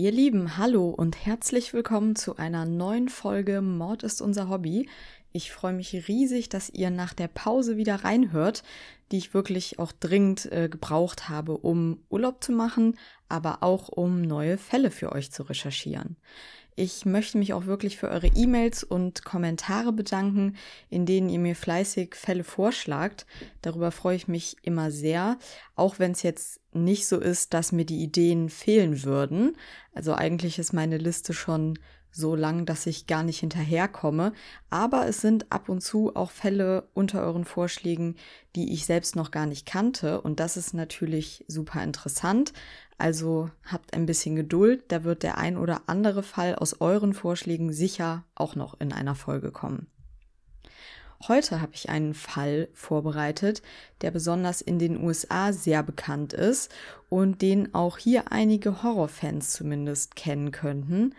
Ihr Lieben, hallo und herzlich willkommen zu einer neuen Folge Mord ist unser Hobby. Ich freue mich riesig, dass ihr nach der Pause wieder reinhört, die ich wirklich auch dringend äh, gebraucht habe, um Urlaub zu machen, aber auch um neue Fälle für euch zu recherchieren. Ich möchte mich auch wirklich für eure E-Mails und Kommentare bedanken, in denen ihr mir fleißig Fälle vorschlagt. Darüber freue ich mich immer sehr, auch wenn es jetzt nicht so ist, dass mir die Ideen fehlen würden. Also eigentlich ist meine Liste schon so lang, dass ich gar nicht hinterherkomme. Aber es sind ab und zu auch Fälle unter euren Vorschlägen, die ich selbst noch gar nicht kannte. Und das ist natürlich super interessant. Also habt ein bisschen Geduld, da wird der ein oder andere Fall aus euren Vorschlägen sicher auch noch in einer Folge kommen. Heute habe ich einen Fall vorbereitet, der besonders in den USA sehr bekannt ist und den auch hier einige Horrorfans zumindest kennen könnten,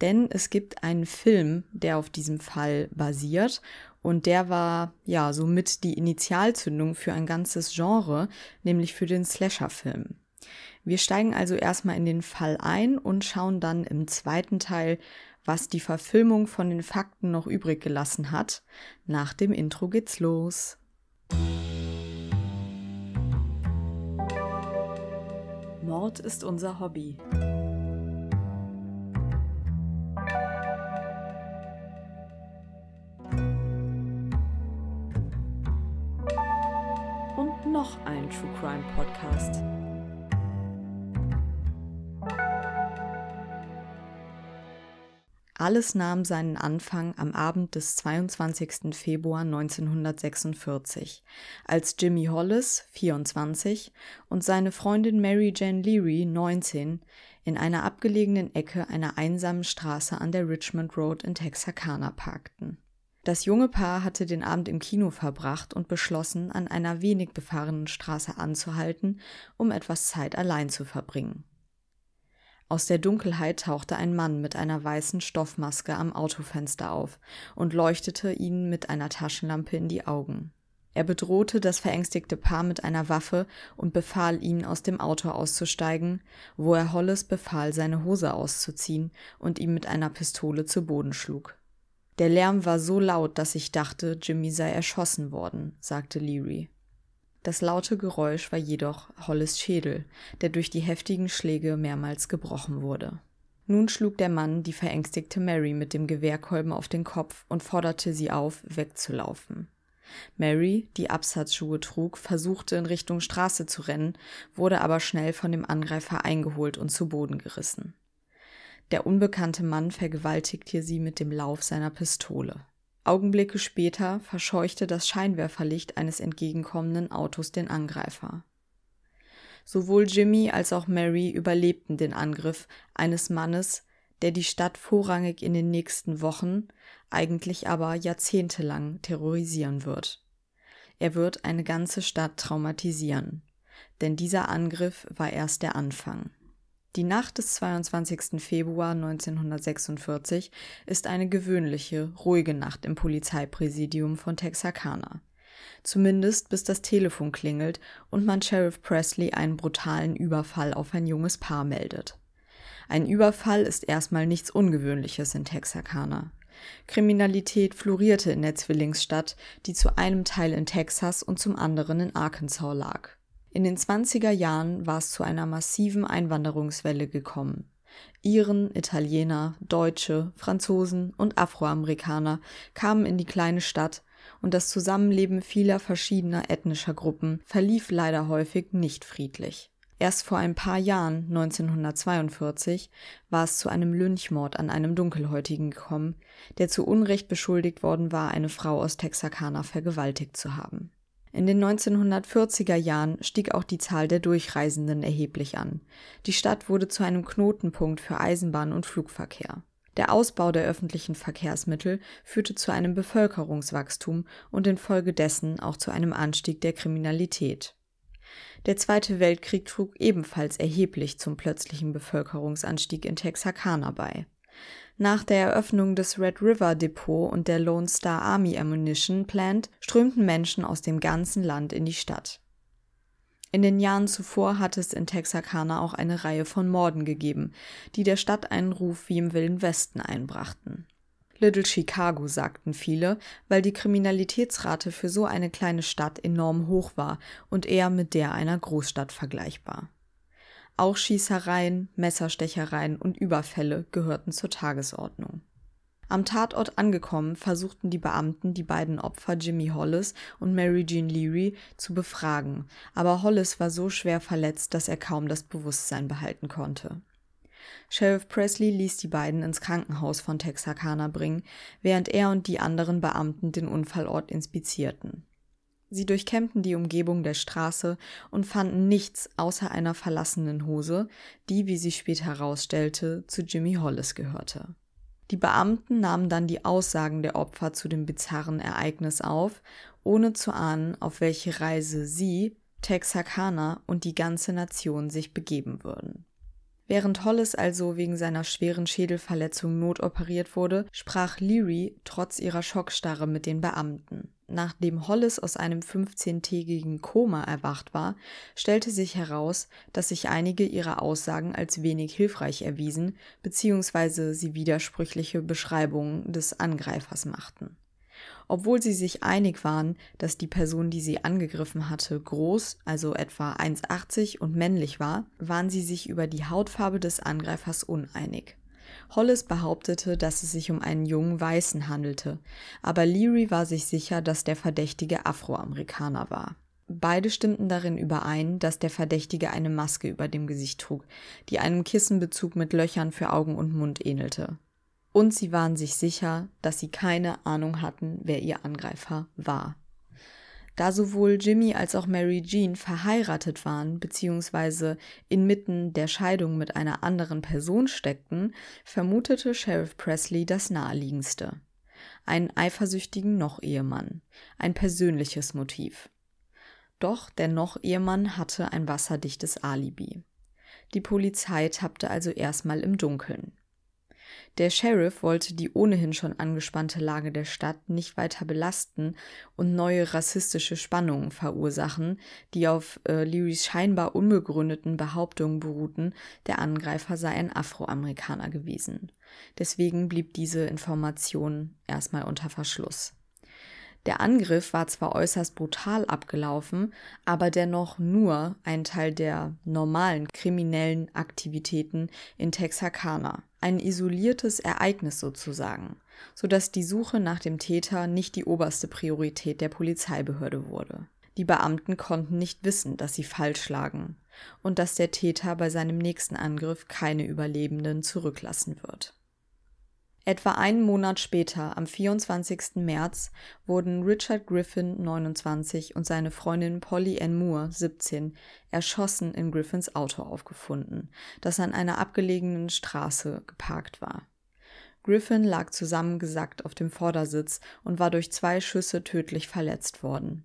denn es gibt einen Film, der auf diesem Fall basiert und der war ja somit die Initialzündung für ein ganzes Genre, nämlich für den Slasher-Film. Wir steigen also erstmal in den Fall ein und schauen dann im zweiten Teil, was die Verfilmung von den Fakten noch übrig gelassen hat. Nach dem Intro geht's los. Mord ist unser Hobby. Noch ein True Crime Podcast. Alles nahm seinen Anfang am Abend des 22. Februar 1946, als Jimmy Hollis, 24, und seine Freundin Mary Jane Leary, 19, in einer abgelegenen Ecke einer einsamen Straße an der Richmond Road in Texarkana parkten. Das junge Paar hatte den Abend im Kino verbracht und beschlossen, an einer wenig befahrenen Straße anzuhalten, um etwas Zeit allein zu verbringen. Aus der Dunkelheit tauchte ein Mann mit einer weißen Stoffmaske am Autofenster auf und leuchtete ihnen mit einer Taschenlampe in die Augen. Er bedrohte das verängstigte Paar mit einer Waffe und befahl ihnen, aus dem Auto auszusteigen, wo er Hollis befahl, seine Hose auszuziehen und ihm mit einer Pistole zu Boden schlug. Der Lärm war so laut, dass ich dachte, Jimmy sei erschossen worden, sagte Leary. Das laute Geräusch war jedoch Hollis Schädel, der durch die heftigen Schläge mehrmals gebrochen wurde. Nun schlug der Mann die verängstigte Mary mit dem Gewehrkolben auf den Kopf und forderte sie auf, wegzulaufen. Mary, die Absatzschuhe trug, versuchte in Richtung Straße zu rennen, wurde aber schnell von dem Angreifer eingeholt und zu Boden gerissen. Der unbekannte Mann vergewaltigte sie mit dem Lauf seiner Pistole. Augenblicke später verscheuchte das Scheinwerferlicht eines entgegenkommenden Autos den Angreifer. Sowohl Jimmy als auch Mary überlebten den Angriff eines Mannes, der die Stadt vorrangig in den nächsten Wochen, eigentlich aber jahrzehntelang terrorisieren wird. Er wird eine ganze Stadt traumatisieren, denn dieser Angriff war erst der Anfang. Die Nacht des 22. Februar 1946 ist eine gewöhnliche, ruhige Nacht im Polizeipräsidium von Texarkana. Zumindest bis das Telefon klingelt und man Sheriff Presley einen brutalen Überfall auf ein junges Paar meldet. Ein Überfall ist erstmal nichts Ungewöhnliches in Texarkana. Kriminalität florierte in der Zwillingsstadt, die zu einem Teil in Texas und zum anderen in Arkansas lag. In den 20er Jahren war es zu einer massiven Einwanderungswelle gekommen. Iren, Italiener, Deutsche, Franzosen und Afroamerikaner kamen in die kleine Stadt und das Zusammenleben vieler verschiedener ethnischer Gruppen verlief leider häufig nicht friedlich. Erst vor ein paar Jahren, 1942, war es zu einem Lynchmord an einem Dunkelhäutigen gekommen, der zu Unrecht beschuldigt worden war, eine Frau aus Texarkana vergewaltigt zu haben. In den 1940er Jahren stieg auch die Zahl der Durchreisenden erheblich an. Die Stadt wurde zu einem Knotenpunkt für Eisenbahn und Flugverkehr. Der Ausbau der öffentlichen Verkehrsmittel führte zu einem Bevölkerungswachstum und infolgedessen auch zu einem Anstieg der Kriminalität. Der Zweite Weltkrieg trug ebenfalls erheblich zum plötzlichen Bevölkerungsanstieg in Texarkana bei nach der Eröffnung des Red River Depot und der Lone Star Army Ammunition Plant strömten Menschen aus dem ganzen Land in die Stadt. In den Jahren zuvor hatte es in Texarkana auch eine Reihe von Morden gegeben, die der Stadt einen Ruf wie im Wilden Westen einbrachten. Little Chicago, sagten viele, weil die Kriminalitätsrate für so eine kleine Stadt enorm hoch war und eher mit der einer Großstadt vergleichbar. Auch Schießereien, Messerstechereien und Überfälle gehörten zur Tagesordnung. Am Tatort angekommen, versuchten die Beamten, die beiden Opfer Jimmy Hollis und Mary Jean Leary zu befragen, aber Hollis war so schwer verletzt, dass er kaum das Bewusstsein behalten konnte. Sheriff Presley ließ die beiden ins Krankenhaus von Texarkana bringen, während er und die anderen Beamten den Unfallort inspizierten. Sie durchkämmten die Umgebung der Straße und fanden nichts außer einer verlassenen Hose, die, wie sich später herausstellte, zu Jimmy Hollis gehörte. Die Beamten nahmen dann die Aussagen der Opfer zu dem bizarren Ereignis auf, ohne zu ahnen, auf welche Reise sie, Texarkana und die ganze Nation sich begeben würden. Während Hollis also wegen seiner schweren Schädelverletzung notoperiert wurde, sprach Leary trotz ihrer Schockstarre mit den Beamten. Nachdem Hollis aus einem 15-tägigen Koma erwacht war, stellte sich heraus, dass sich einige ihrer Aussagen als wenig hilfreich erwiesen bzw. sie widersprüchliche Beschreibungen des Angreifers machten. Obwohl sie sich einig waren, dass die Person, die sie angegriffen hatte, groß, also etwa 1,80 und männlich war, waren sie sich über die Hautfarbe des Angreifers uneinig. Hollis behauptete, dass es sich um einen jungen Weißen handelte, aber Leary war sich sicher, dass der Verdächtige Afroamerikaner war. Beide stimmten darin überein, dass der Verdächtige eine Maske über dem Gesicht trug, die einem Kissenbezug mit Löchern für Augen und Mund ähnelte und sie waren sich sicher, dass sie keine Ahnung hatten, wer ihr Angreifer war. Da sowohl Jimmy als auch Mary Jean verheiratet waren bzw. inmitten der Scheidung mit einer anderen Person steckten, vermutete Sheriff Presley das naheliegendste. Einen eifersüchtigen Noch-Ehemann, ein persönliches Motiv. Doch der Noch-Ehemann hatte ein wasserdichtes Alibi. Die Polizei tappte also erstmal im Dunkeln. Der Sheriff wollte die ohnehin schon angespannte Lage der Stadt nicht weiter belasten und neue rassistische Spannungen verursachen, die auf äh, Learys scheinbar unbegründeten Behauptungen beruhten, der Angreifer sei ein Afroamerikaner gewesen. Deswegen blieb diese Information erstmal unter Verschluss. Der Angriff war zwar äußerst brutal abgelaufen, aber dennoch nur ein Teil der normalen kriminellen Aktivitäten in Texarkana. Ein isoliertes Ereignis sozusagen, sodass die Suche nach dem Täter nicht die oberste Priorität der Polizeibehörde wurde. Die Beamten konnten nicht wissen, dass sie falsch lagen und dass der Täter bei seinem nächsten Angriff keine Überlebenden zurücklassen wird. Etwa einen Monat später, am 24. März, wurden Richard Griffin, 29, und seine Freundin Polly Ann Moore, 17, erschossen in Griffins Auto aufgefunden, das an einer abgelegenen Straße geparkt war. Griffin lag zusammengesackt auf dem Vordersitz und war durch zwei Schüsse tödlich verletzt worden.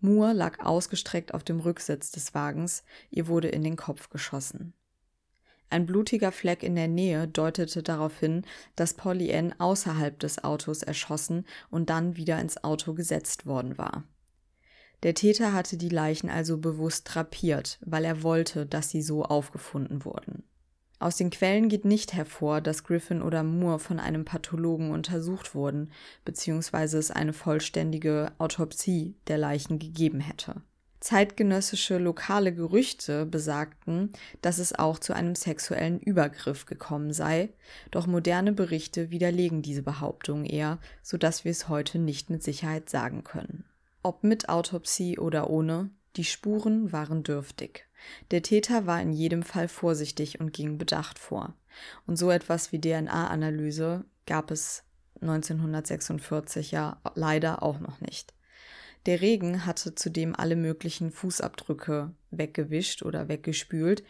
Moore lag ausgestreckt auf dem Rücksitz des Wagens, ihr wurde in den Kopf geschossen. Ein blutiger Fleck in der Nähe deutete darauf hin, dass Polly Ann außerhalb des Autos erschossen und dann wieder ins Auto gesetzt worden war. Der Täter hatte die Leichen also bewusst drapiert, weil er wollte, dass sie so aufgefunden wurden. Aus den Quellen geht nicht hervor, dass Griffin oder Moore von einem Pathologen untersucht wurden, beziehungsweise es eine vollständige Autopsie der Leichen gegeben hätte. Zeitgenössische lokale Gerüchte besagten, dass es auch zu einem sexuellen Übergriff gekommen sei, doch moderne Berichte widerlegen diese Behauptung eher, so dass wir es heute nicht mit Sicherheit sagen können. Ob mit Autopsie oder ohne, die Spuren waren dürftig. Der Täter war in jedem Fall vorsichtig und ging bedacht vor. Und so etwas wie DNA-Analyse gab es 1946 ja leider auch noch nicht. Der Regen hatte zudem alle möglichen Fußabdrücke weggewischt oder weggespült,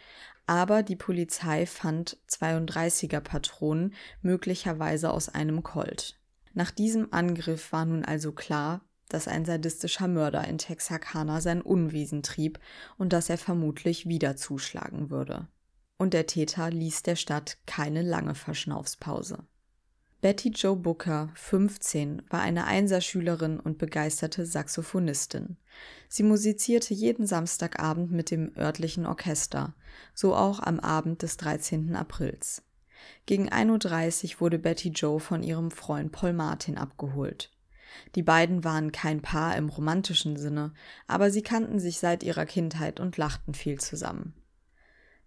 aber die Polizei fand 32er Patronen möglicherweise aus einem Colt. Nach diesem Angriff war nun also klar, dass ein sadistischer Mörder in Texarkana sein Unwesen trieb und dass er vermutlich wieder zuschlagen würde. Und der Täter ließ der Stadt keine lange Verschnaufspause. Betty Jo Booker, 15, war eine Einserschülerin und begeisterte Saxophonistin. Sie musizierte jeden Samstagabend mit dem örtlichen Orchester, so auch am Abend des 13. Aprils. Gegen 1.30 Uhr wurde Betty Jo von ihrem Freund Paul Martin abgeholt. Die beiden waren kein Paar im romantischen Sinne, aber sie kannten sich seit ihrer Kindheit und lachten viel zusammen.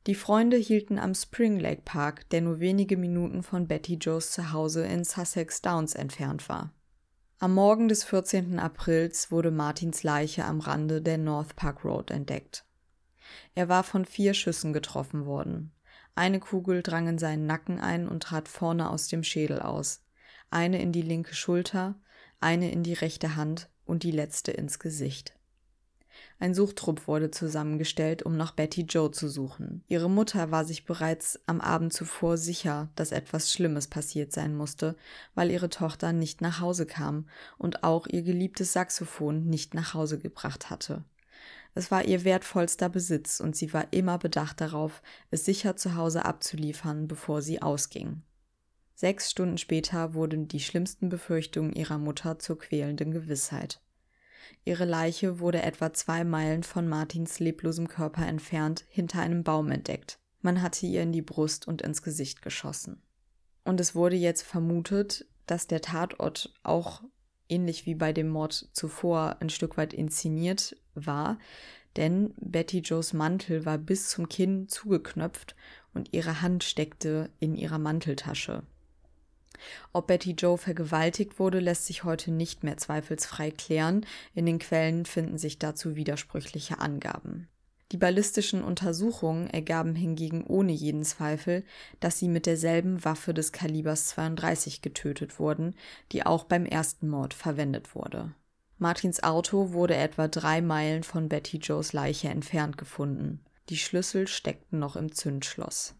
Die Freunde hielten am Spring Lake Park, der nur wenige Minuten von Betty Joes Zuhause in Sussex Downs entfernt war. Am Morgen des 14. Aprils wurde Martins Leiche am Rande der North Park Road entdeckt. Er war von vier Schüssen getroffen worden. Eine Kugel drang in seinen Nacken ein und trat vorne aus dem Schädel aus, eine in die linke Schulter, eine in die rechte Hand und die letzte ins Gesicht. Ein Suchtrupp wurde zusammengestellt, um nach Betty Joe zu suchen. Ihre Mutter war sich bereits am Abend zuvor sicher, dass etwas Schlimmes passiert sein musste, weil ihre Tochter nicht nach Hause kam und auch ihr geliebtes Saxophon nicht nach Hause gebracht hatte. Es war ihr wertvollster Besitz und sie war immer bedacht darauf, es sicher zu Hause abzuliefern, bevor sie ausging. Sechs Stunden später wurden die schlimmsten Befürchtungen ihrer Mutter zur quälenden Gewissheit. Ihre Leiche wurde etwa zwei Meilen von Martins leblosem Körper entfernt hinter einem Baum entdeckt. Man hatte ihr in die Brust und ins Gesicht geschossen. Und es wurde jetzt vermutet, dass der Tatort auch ähnlich wie bei dem Mord zuvor ein Stück weit inszeniert war, denn Betty Joes Mantel war bis zum Kinn zugeknöpft und ihre Hand steckte in ihrer Manteltasche. Ob Betty Joe vergewaltigt wurde, lässt sich heute nicht mehr zweifelsfrei klären. In den Quellen finden sich dazu widersprüchliche Angaben. Die ballistischen Untersuchungen ergaben hingegen ohne jeden Zweifel, dass sie mit derselben Waffe des Kalibers 32 getötet wurden, die auch beim ersten Mord verwendet wurde. Martins Auto wurde etwa drei Meilen von Betty Joes Leiche entfernt gefunden. Die Schlüssel steckten noch im Zündschloss.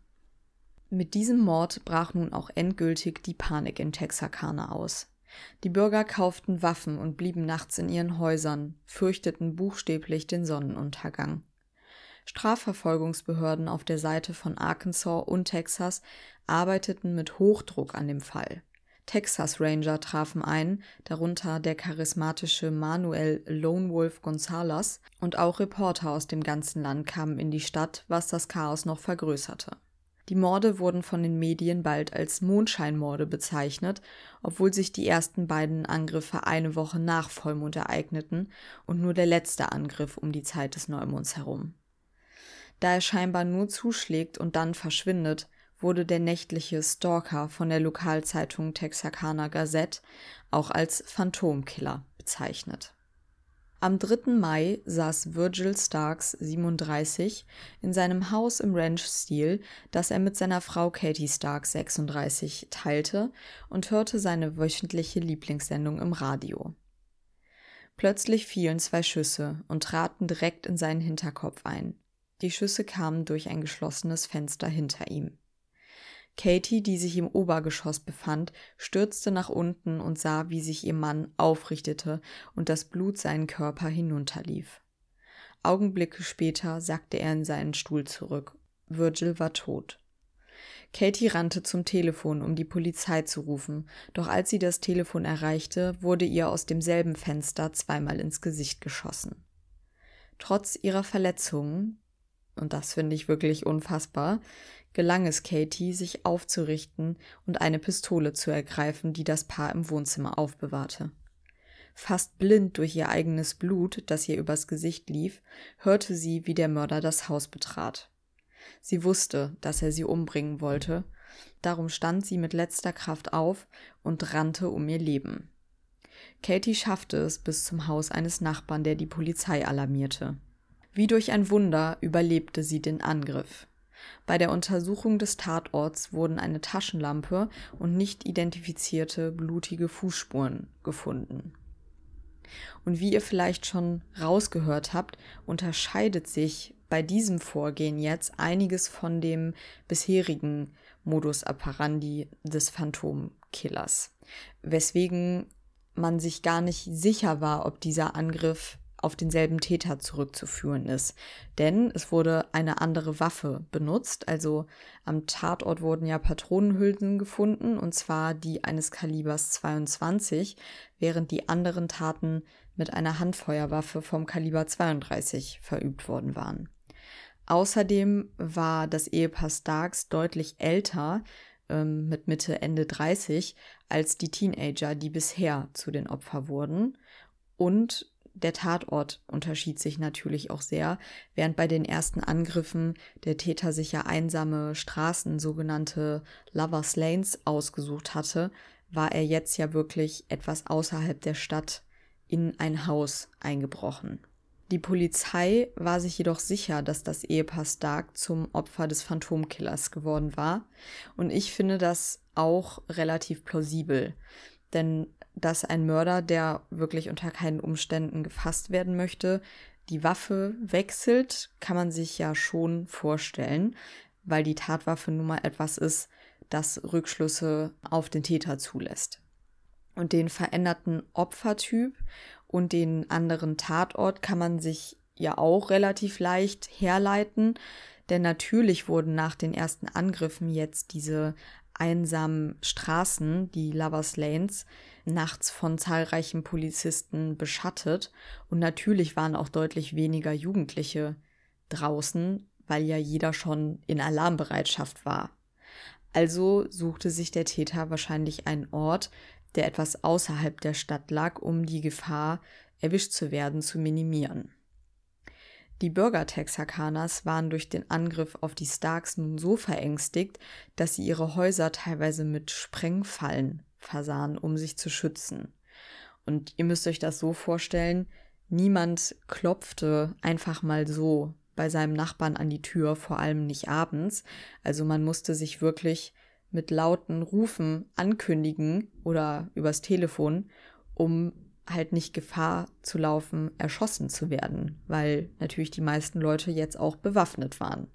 Mit diesem Mord brach nun auch endgültig die Panik in Texarkana aus. Die Bürger kauften Waffen und blieben nachts in ihren Häusern, fürchteten buchstäblich den Sonnenuntergang. Strafverfolgungsbehörden auf der Seite von Arkansas und Texas arbeiteten mit Hochdruck an dem Fall. Texas Ranger trafen ein, darunter der charismatische Manuel Lone Wolf Gonzalez, und auch Reporter aus dem ganzen Land kamen in die Stadt, was das Chaos noch vergrößerte. Die Morde wurden von den Medien bald als Mondscheinmorde bezeichnet, obwohl sich die ersten beiden Angriffe eine Woche nach Vollmond ereigneten und nur der letzte Angriff um die Zeit des Neumonds herum. Da er scheinbar nur zuschlägt und dann verschwindet, wurde der nächtliche Stalker von der Lokalzeitung Texarkana Gazette auch als Phantomkiller bezeichnet. Am 3. Mai saß Virgil Starks 37 in seinem Haus im Ranch-Stil, das er mit seiner Frau Katie Stark 36 teilte, und hörte seine wöchentliche Lieblingssendung im Radio. Plötzlich fielen zwei Schüsse und traten direkt in seinen Hinterkopf ein. Die Schüsse kamen durch ein geschlossenes Fenster hinter ihm. Katie, die sich im Obergeschoss befand, stürzte nach unten und sah, wie sich ihr Mann aufrichtete und das Blut seinen Körper hinunterlief. Augenblicke später sackte er in seinen Stuhl zurück. Virgil war tot. Katie rannte zum Telefon, um die Polizei zu rufen, doch als sie das Telefon erreichte, wurde ihr aus demselben Fenster zweimal ins Gesicht geschossen. Trotz ihrer Verletzungen, und das finde ich wirklich unfassbar, gelang es Katie, sich aufzurichten und eine Pistole zu ergreifen, die das Paar im Wohnzimmer aufbewahrte. Fast blind durch ihr eigenes Blut, das ihr übers Gesicht lief, hörte sie, wie der Mörder das Haus betrat. Sie wusste, dass er sie umbringen wollte, darum stand sie mit letzter Kraft auf und rannte um ihr Leben. Katie schaffte es bis zum Haus eines Nachbarn, der die Polizei alarmierte. Wie durch ein Wunder überlebte sie den Angriff. Bei der Untersuchung des Tatorts wurden eine Taschenlampe und nicht identifizierte blutige Fußspuren gefunden. Und wie ihr vielleicht schon rausgehört habt, unterscheidet sich bei diesem Vorgehen jetzt einiges von dem bisherigen Modus operandi des Phantomkillers, weswegen man sich gar nicht sicher war, ob dieser Angriff auf denselben Täter zurückzuführen ist. Denn es wurde eine andere Waffe benutzt. Also am Tatort wurden ja Patronenhülsen gefunden, und zwar die eines Kalibers 22, während die anderen Taten mit einer Handfeuerwaffe vom Kaliber 32 verübt worden waren. Außerdem war das Ehepaar Starks deutlich älter, ähm, mit Mitte, Ende 30, als die Teenager, die bisher zu den Opfern wurden. Und der Tatort unterschied sich natürlich auch sehr, während bei den ersten Angriffen der Täter sich ja einsame Straßen, sogenannte Lovers Lanes, ausgesucht hatte, war er jetzt ja wirklich etwas außerhalb der Stadt in ein Haus eingebrochen. Die Polizei war sich jedoch sicher, dass das Ehepaar Stark zum Opfer des Phantomkillers geworden war. Und ich finde das auch relativ plausibel. Denn dass ein Mörder, der wirklich unter keinen Umständen gefasst werden möchte, die Waffe wechselt, kann man sich ja schon vorstellen, weil die Tatwaffe nun mal etwas ist, das Rückschlüsse auf den Täter zulässt. Und den veränderten Opfertyp und den anderen Tatort kann man sich ja auch relativ leicht herleiten, denn natürlich wurden nach den ersten Angriffen jetzt diese einsamen Straßen, die Lovers Lanes, nachts von zahlreichen Polizisten beschattet und natürlich waren auch deutlich weniger Jugendliche draußen, weil ja jeder schon in Alarmbereitschaft war. Also suchte sich der Täter wahrscheinlich einen Ort, der etwas außerhalb der Stadt lag, um die Gefahr, erwischt zu werden, zu minimieren. Die Bürger Texarkanas waren durch den Angriff auf die Starks nun so verängstigt, dass sie ihre Häuser teilweise mit Sprengfallen versahen, um sich zu schützen. Und ihr müsst euch das so vorstellen, niemand klopfte einfach mal so bei seinem Nachbarn an die Tür, vor allem nicht abends. Also man musste sich wirklich mit lauten Rufen ankündigen oder übers Telefon, um halt nicht Gefahr zu laufen, erschossen zu werden, weil natürlich die meisten Leute jetzt auch bewaffnet waren.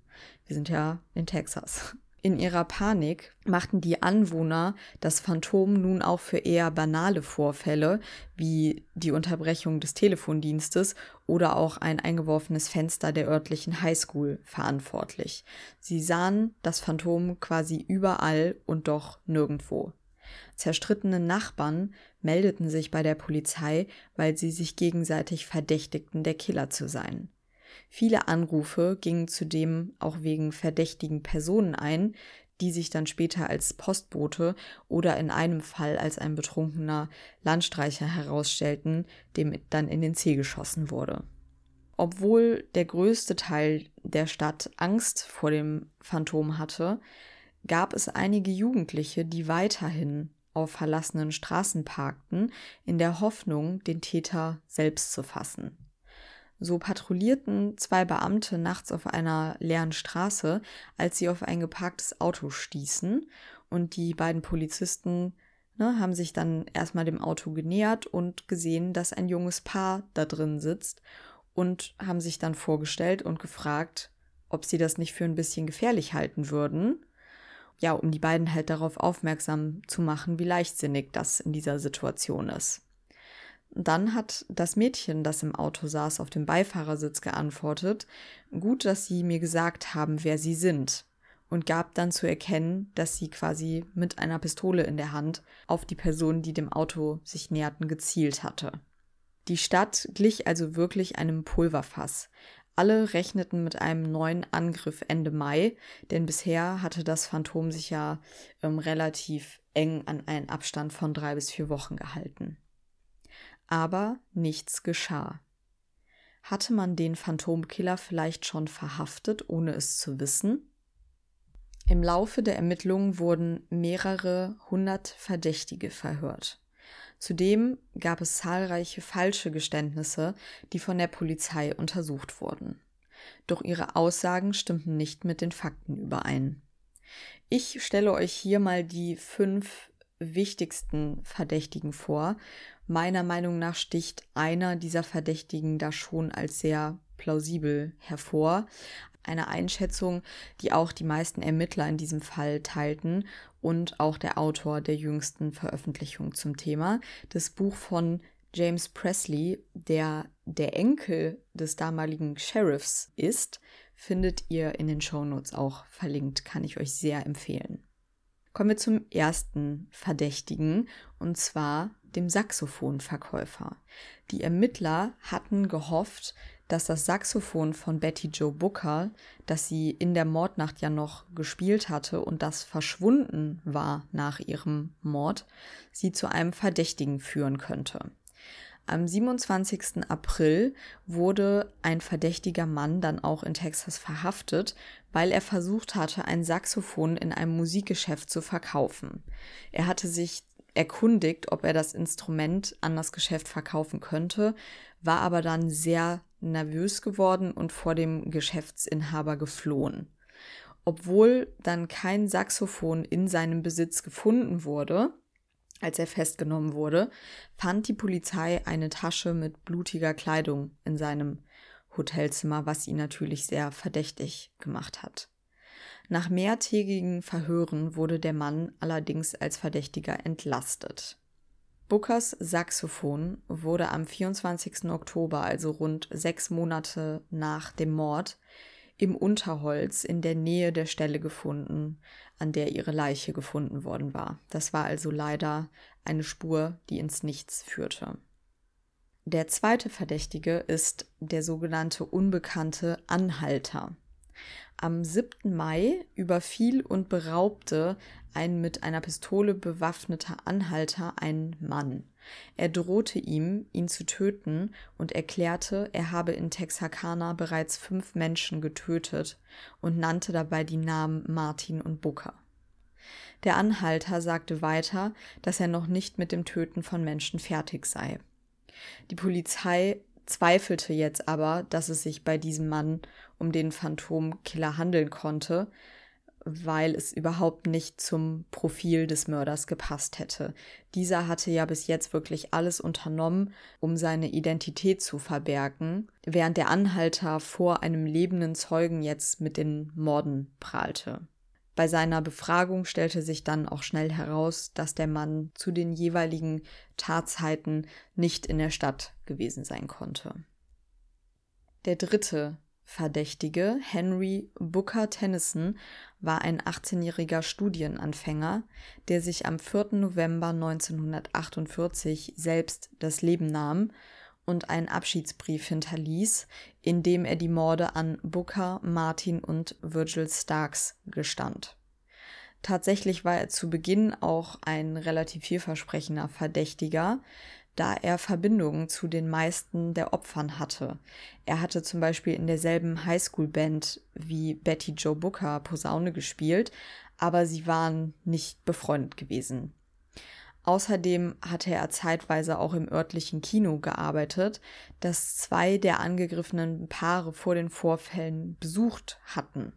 Wir sind ja in Texas. In ihrer Panik machten die Anwohner das Phantom nun auch für eher banale Vorfälle wie die Unterbrechung des Telefondienstes oder auch ein eingeworfenes Fenster der örtlichen Highschool verantwortlich. Sie sahen das Phantom quasi überall und doch nirgendwo. Zerstrittene Nachbarn meldeten sich bei der Polizei, weil sie sich gegenseitig verdächtigten, der Killer zu sein. Viele Anrufe gingen zudem auch wegen verdächtigen Personen ein, die sich dann später als Postbote oder in einem Fall als ein betrunkener Landstreicher herausstellten, dem dann in den Zeh geschossen wurde. Obwohl der größte Teil der Stadt Angst vor dem Phantom hatte, gab es einige Jugendliche, die weiterhin auf verlassenen Straßen parkten, in der Hoffnung, den Täter selbst zu fassen. So patrouillierten zwei Beamte nachts auf einer leeren Straße, als sie auf ein geparktes Auto stießen. Und die beiden Polizisten ne, haben sich dann erstmal dem Auto genähert und gesehen, dass ein junges Paar da drin sitzt und haben sich dann vorgestellt und gefragt, ob sie das nicht für ein bisschen gefährlich halten würden. Ja, um die beiden halt darauf aufmerksam zu machen, wie leichtsinnig das in dieser Situation ist. Dann hat das Mädchen, das im Auto saß, auf dem Beifahrersitz geantwortet, gut, dass Sie mir gesagt haben, wer Sie sind, und gab dann zu erkennen, dass sie quasi mit einer Pistole in der Hand auf die Personen, die dem Auto sich näherten, gezielt hatte. Die Stadt glich also wirklich einem Pulverfass. Alle rechneten mit einem neuen Angriff Ende Mai, denn bisher hatte das Phantom sich ja ähm, relativ eng an einen Abstand von drei bis vier Wochen gehalten aber nichts geschah. Hatte man den Phantomkiller vielleicht schon verhaftet, ohne es zu wissen? Im Laufe der Ermittlungen wurden mehrere hundert Verdächtige verhört. Zudem gab es zahlreiche falsche Geständnisse, die von der Polizei untersucht wurden. Doch ihre Aussagen stimmten nicht mit den Fakten überein. Ich stelle euch hier mal die fünf wichtigsten Verdächtigen vor Meiner Meinung nach sticht einer dieser Verdächtigen da schon als sehr plausibel hervor. Eine Einschätzung, die auch die meisten Ermittler in diesem Fall teilten und auch der Autor der jüngsten Veröffentlichung zum Thema, das Buch von James Presley, der der Enkel des damaligen Sheriffs ist, findet ihr in den Shownotes auch verlinkt, kann ich euch sehr empfehlen. Kommen wir zum ersten Verdächtigen, und zwar dem Saxophonverkäufer. Die Ermittler hatten gehofft, dass das Saxophon von Betty Joe Booker, das sie in der Mordnacht ja noch gespielt hatte und das verschwunden war nach ihrem Mord, sie zu einem Verdächtigen führen könnte. Am 27. April wurde ein verdächtiger Mann dann auch in Texas verhaftet, weil er versucht hatte, ein Saxophon in einem Musikgeschäft zu verkaufen. Er hatte sich erkundigt, ob er das Instrument an das Geschäft verkaufen könnte, war aber dann sehr nervös geworden und vor dem Geschäftsinhaber geflohen. Obwohl dann kein Saxophon in seinem Besitz gefunden wurde, als er festgenommen wurde, fand die Polizei eine Tasche mit blutiger Kleidung in seinem Hotelzimmer, was ihn natürlich sehr verdächtig gemacht hat. Nach mehrtägigen Verhören wurde der Mann allerdings als Verdächtiger entlastet. Bookers Saxophon wurde am 24. Oktober, also rund sechs Monate nach dem Mord, im Unterholz in der Nähe der Stelle gefunden, an der ihre Leiche gefunden worden war. Das war also leider eine Spur, die ins Nichts führte. Der zweite Verdächtige ist der sogenannte unbekannte Anhalter. Am 7. Mai überfiel und beraubte ein mit einer Pistole bewaffneter Anhalter einen Mann. Er drohte ihm, ihn zu töten und erklärte, er habe in Texarkana bereits fünf Menschen getötet und nannte dabei die Namen Martin und Booker. Der Anhalter sagte weiter, dass er noch nicht mit dem Töten von Menschen fertig sei. Die Polizei zweifelte jetzt aber, dass es sich bei diesem Mann um den Phantomkiller handeln konnte, weil es überhaupt nicht zum Profil des Mörders gepasst hätte. Dieser hatte ja bis jetzt wirklich alles unternommen, um seine Identität zu verbergen, während der Anhalter vor einem lebenden Zeugen jetzt mit den Morden prahlte. Bei seiner Befragung stellte sich dann auch schnell heraus, dass der Mann zu den jeweiligen Tatzeiten nicht in der Stadt gewesen sein konnte. Der dritte Verdächtige, Henry Booker Tennyson, war ein 18-jähriger Studienanfänger, der sich am 4. November 1948 selbst das Leben nahm und einen Abschiedsbrief hinterließ, in dem er die Morde an Booker, Martin und Virgil Starks gestand. Tatsächlich war er zu Beginn auch ein relativ vielversprechender Verdächtiger, da er Verbindungen zu den meisten der Opfern hatte. Er hatte zum Beispiel in derselben Highschool-Band wie Betty Joe Booker Posaune gespielt, aber sie waren nicht befreundet gewesen. Außerdem hatte er zeitweise auch im örtlichen Kino gearbeitet, das zwei der angegriffenen Paare vor den Vorfällen besucht hatten.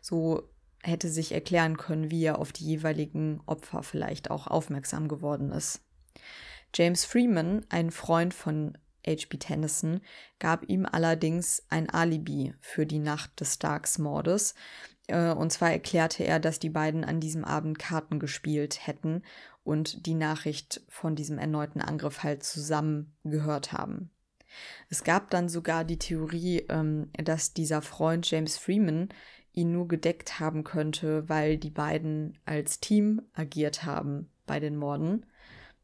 So hätte sich erklären können, wie er auf die jeweiligen Opfer vielleicht auch aufmerksam geworden ist. James Freeman, ein Freund von H.B. Tennyson, gab ihm allerdings ein Alibi für die Nacht des Starks-Mordes. Äh, und zwar erklärte er, dass die beiden an diesem Abend Karten gespielt hätten und die Nachricht von diesem erneuten Angriff halt zusammen gehört haben. Es gab dann sogar die Theorie, ähm, dass dieser Freund James Freeman ihn nur gedeckt haben könnte, weil die beiden als Team agiert haben bei den Morden.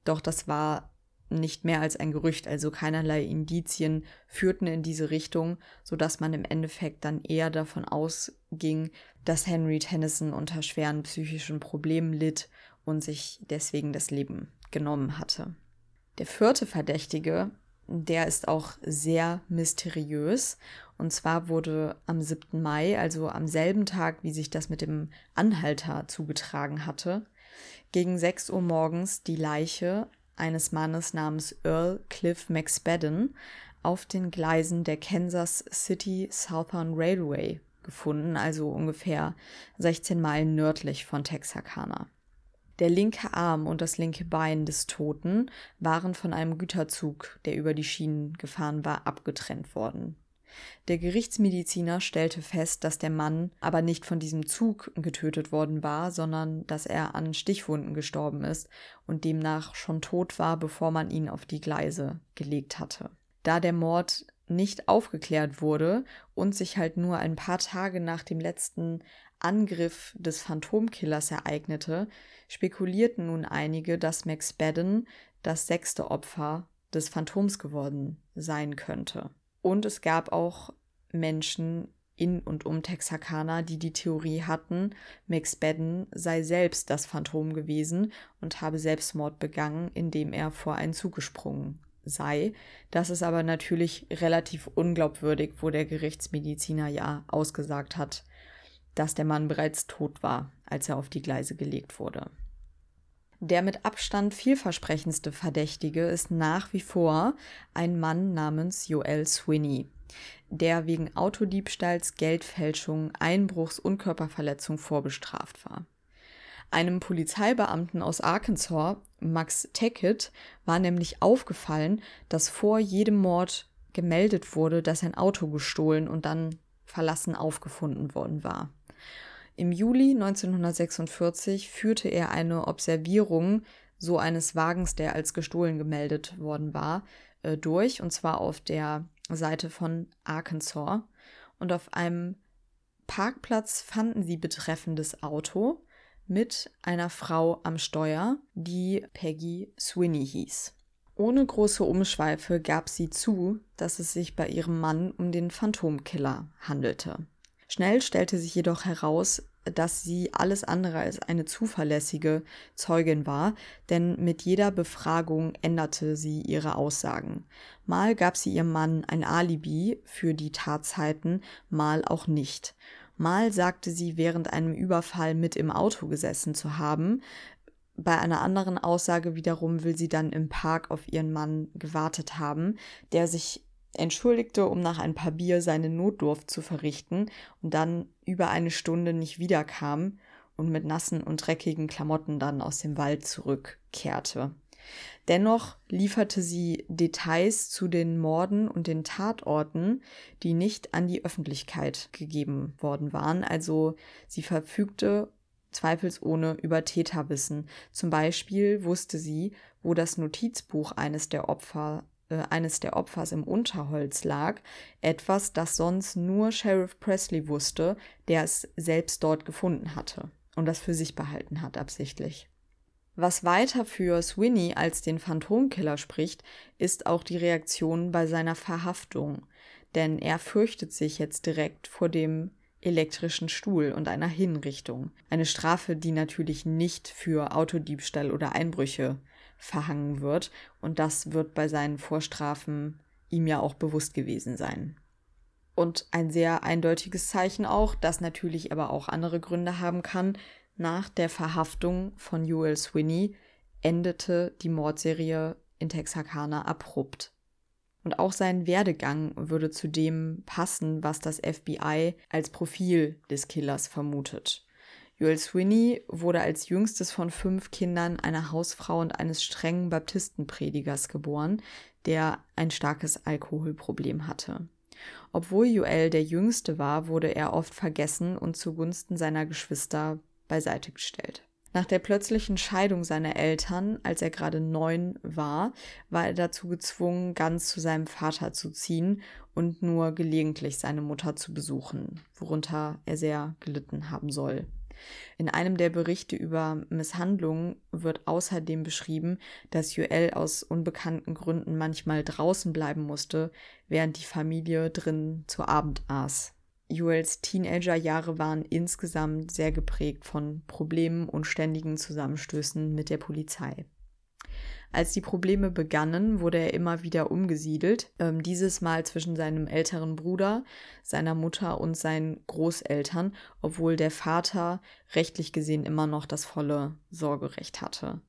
Doch das war nicht mehr als ein Gerücht, also keinerlei Indizien führten in diese Richtung, sodass man im Endeffekt dann eher davon ausging, dass Henry Tennyson unter schweren psychischen Problemen litt und sich deswegen das Leben genommen hatte. Der vierte Verdächtige, der ist auch sehr mysteriös. Und zwar wurde am 7. Mai, also am selben Tag, wie sich das mit dem Anhalter zugetragen hatte, gegen 6 Uhr morgens die Leiche eines Mannes namens Earl Cliff McSpadden auf den Gleisen der Kansas City Southern Railway gefunden, also ungefähr 16 Meilen nördlich von Texarkana. Der linke Arm und das linke Bein des Toten waren von einem Güterzug, der über die Schienen gefahren war, abgetrennt worden. Der Gerichtsmediziner stellte fest, dass der Mann aber nicht von diesem Zug getötet worden war, sondern dass er an Stichwunden gestorben ist und demnach schon tot war, bevor man ihn auf die Gleise gelegt hatte. Da der Mord nicht aufgeklärt wurde und sich halt nur ein paar Tage nach dem letzten Angriff des Phantomkillers ereignete, spekulierten nun einige, dass Max Baden das sechste Opfer des Phantoms geworden sein könnte. Und es gab auch Menschen in und um Texarkana, die die Theorie hatten, Max Baden sei selbst das Phantom gewesen und habe Selbstmord begangen, indem er vor einen Zug gesprungen sei. Das ist aber natürlich relativ unglaubwürdig, wo der Gerichtsmediziner ja ausgesagt hat, dass der Mann bereits tot war, als er auf die Gleise gelegt wurde. Der mit Abstand vielversprechendste Verdächtige ist nach wie vor ein Mann namens Joel Swinney, der wegen Autodiebstahls, Geldfälschung, Einbruchs und Körperverletzung vorbestraft war. Einem Polizeibeamten aus Arkansas, Max Tackett, war nämlich aufgefallen, dass vor jedem Mord gemeldet wurde, dass ein Auto gestohlen und dann verlassen aufgefunden worden war. Im Juli 1946 führte er eine Observierung so eines Wagens, der als gestohlen gemeldet worden war, äh, durch, und zwar auf der Seite von Arkansas. Und auf einem Parkplatz fanden sie betreffendes Auto mit einer Frau am Steuer, die Peggy Swinney hieß. Ohne große Umschweife gab sie zu, dass es sich bei ihrem Mann um den Phantomkiller handelte. Schnell stellte sich jedoch heraus, dass sie alles andere als eine zuverlässige Zeugin war, denn mit jeder Befragung änderte sie ihre Aussagen. Mal gab sie ihrem Mann ein Alibi für die Tatzeiten, mal auch nicht. Mal sagte sie während einem Überfall mit im Auto gesessen zu haben, bei einer anderen Aussage wiederum will sie dann im Park auf ihren Mann gewartet haben, der sich entschuldigte, um nach ein paar Bier seine Notdurft zu verrichten und dann über eine Stunde nicht wiederkam und mit nassen und dreckigen Klamotten dann aus dem Wald zurückkehrte. Dennoch lieferte sie Details zu den Morden und den Tatorten, die nicht an die Öffentlichkeit gegeben worden waren. Also sie verfügte zweifelsohne über Täterwissen. Zum Beispiel wusste sie, wo das Notizbuch eines der Opfer äh, eines der Opfers im Unterholz lag, etwas, das sonst nur Sheriff Presley wusste, der es selbst dort gefunden hatte und das für sich behalten hat absichtlich. Was weiter für Sweeney als den Phantomkiller spricht, ist auch die Reaktion bei seiner Verhaftung, denn er fürchtet sich jetzt direkt vor dem elektrischen Stuhl und einer Hinrichtung. Eine Strafe, die natürlich nicht für Autodiebstahl oder Einbrüche verhangen wird. Und das wird bei seinen Vorstrafen ihm ja auch bewusst gewesen sein. Und ein sehr eindeutiges Zeichen auch, das natürlich aber auch andere Gründe haben kann. Nach der Verhaftung von Joel Swinney endete die Mordserie in Texarkana abrupt. Und auch sein Werdegang würde zu dem passen, was das FBI als Profil des Killers vermutet. Joel Sweeney wurde als jüngstes von fünf Kindern einer Hausfrau und eines strengen Baptistenpredigers geboren, der ein starkes Alkoholproblem hatte. Obwohl Joel der Jüngste war, wurde er oft vergessen und zugunsten seiner Geschwister beiseite gestellt. Nach der plötzlichen Scheidung seiner Eltern, als er gerade neun war, war er dazu gezwungen, ganz zu seinem Vater zu ziehen und nur gelegentlich seine Mutter zu besuchen, worunter er sehr gelitten haben soll. In einem der Berichte über Misshandlungen wird außerdem beschrieben, dass Joel aus unbekannten Gründen manchmal draußen bleiben musste, während die Familie drin zu Abend aß. Joels Teenagerjahre waren insgesamt sehr geprägt von Problemen und ständigen Zusammenstößen mit der Polizei. Als die Probleme begannen, wurde er immer wieder umgesiedelt, ähm, dieses Mal zwischen seinem älteren Bruder, seiner Mutter und seinen Großeltern, obwohl der Vater rechtlich gesehen immer noch das volle Sorgerecht hatte.